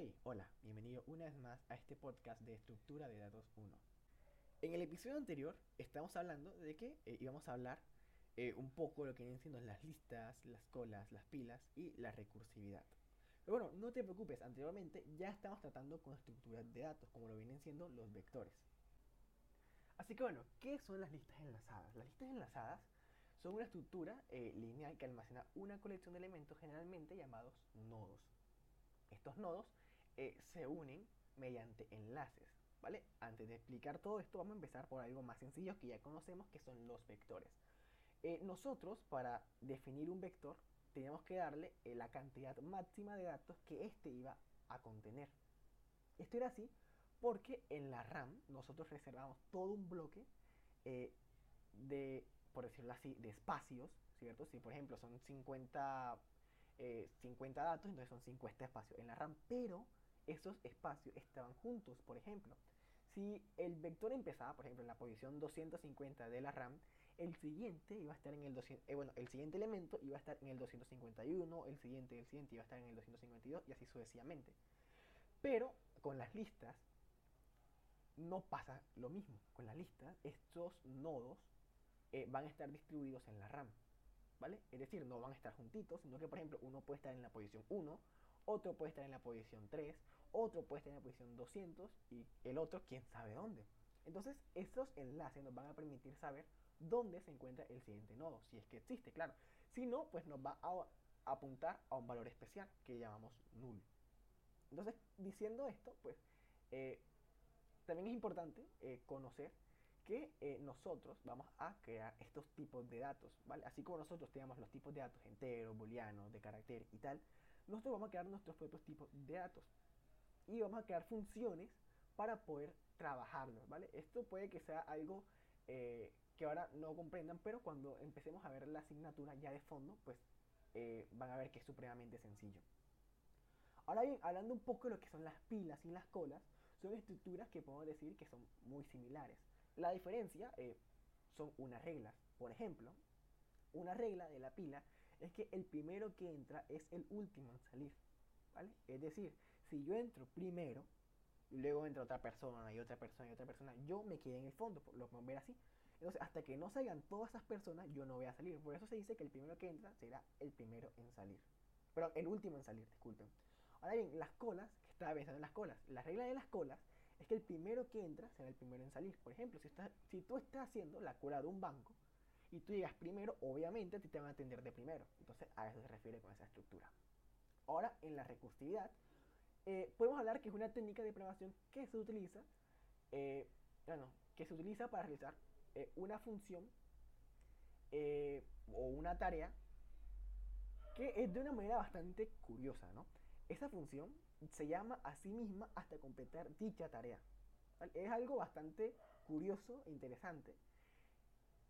Hey, hola, bienvenido una vez más a este podcast de estructura de datos 1. En el episodio anterior estamos hablando de que eh, íbamos a hablar eh, un poco de lo que vienen siendo las listas, las colas, las pilas y la recursividad. Pero bueno, no te preocupes, anteriormente ya estamos tratando con estructuras de datos, como lo vienen siendo los vectores. Así que bueno, ¿qué son las listas enlazadas? Las listas enlazadas son una estructura eh, lineal que almacena una colección de elementos generalmente llamados nodos. Estos nodos eh, se unen mediante enlaces. ¿vale? Antes de explicar todo esto, vamos a empezar por algo más sencillo que ya conocemos, que son los vectores. Eh, nosotros, para definir un vector, teníamos que darle la cantidad máxima de datos que éste iba a contener. Esto era así porque en la RAM nosotros reservamos todo un bloque de por decirlo así, de espacios, ¿cierto? Si por ejemplo son 50, 50 eh, datos, entonces son 50 espacios en la RAM, pero esos espacios estaban juntos, por ejemplo. Si el vector empezaba, por ejemplo, en la posición 250 de la RAM, el siguiente iba a estar en el 200, eh, bueno, el siguiente elemento iba a estar en el 251, el siguiente, el siguiente iba a estar en el 252 y así sucesivamente. Pero con las listas no pasa lo mismo. Con las listas, estos nodos eh, van a estar distribuidos en la RAM. ¿Vale? Es decir, no van a estar juntitos, sino que por ejemplo uno puede estar en la posición 1, otro puede estar en la posición 3, otro puede estar en la posición 200 y el otro quién sabe dónde. Entonces, estos enlaces nos van a permitir saber dónde se encuentra el siguiente nodo, si es que existe, claro. Si no, pues nos va a apuntar a un valor especial que llamamos null. Entonces, diciendo esto, pues eh, también es importante eh, conocer que eh, nosotros vamos a crear estos tipos de datos, ¿vale? Así como nosotros tenemos los tipos de datos enteros, booleanos, de carácter y tal, nosotros vamos a crear nuestros propios tipos de datos. Y vamos a crear funciones para poder trabajarlos, ¿vale? Esto puede que sea algo eh, que ahora no comprendan, pero cuando empecemos a ver la asignatura ya de fondo, pues eh, van a ver que es supremamente sencillo. Ahora bien, hablando un poco de lo que son las pilas y las colas, son estructuras que podemos decir que son muy similares. La diferencia eh, son unas reglas. Por ejemplo, una regla de la pila es que el primero que entra es el último en salir. ¿vale? Es decir, si yo entro primero, y luego entra otra persona y otra persona y otra persona, yo me quedé en el fondo, lo podemos ver así. Entonces, hasta que no salgan todas esas personas, yo no voy a salir. Por eso se dice que el primero que entra será el primero en salir. Pero el último en salir, disculpen. Ahora bien, las colas, que estaba pensando en las colas. La regla de las colas es que el primero que entra será el primero en salir. Por ejemplo, si, si tú estás haciendo la cola de un banco y tú llegas primero, obviamente te van a atender de primero. Entonces a eso se refiere con esa estructura. Ahora, en la recursividad, eh, podemos hablar que es una técnica de programación que se utiliza, eh, bueno, que se utiliza para realizar eh, una función o una tarea que es de una manera bastante curiosa, ¿no? Esa función se llama a sí misma hasta completar dicha tarea. Es algo bastante curioso e interesante.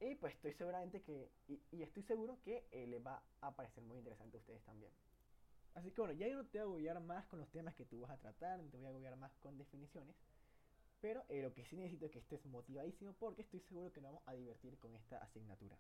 Y pues estoy seguramente que, y, estoy seguro que les va a parecer muy interesante a ustedes también. Así que bueno, ya no te voy a agobiar más con los temas que tú vas a tratar, no te voy a agobiar más con definiciones. Pero eh, lo que sí necesito es que estés motivadísimo porque estoy seguro que nos vamos a divertir con esta asignatura.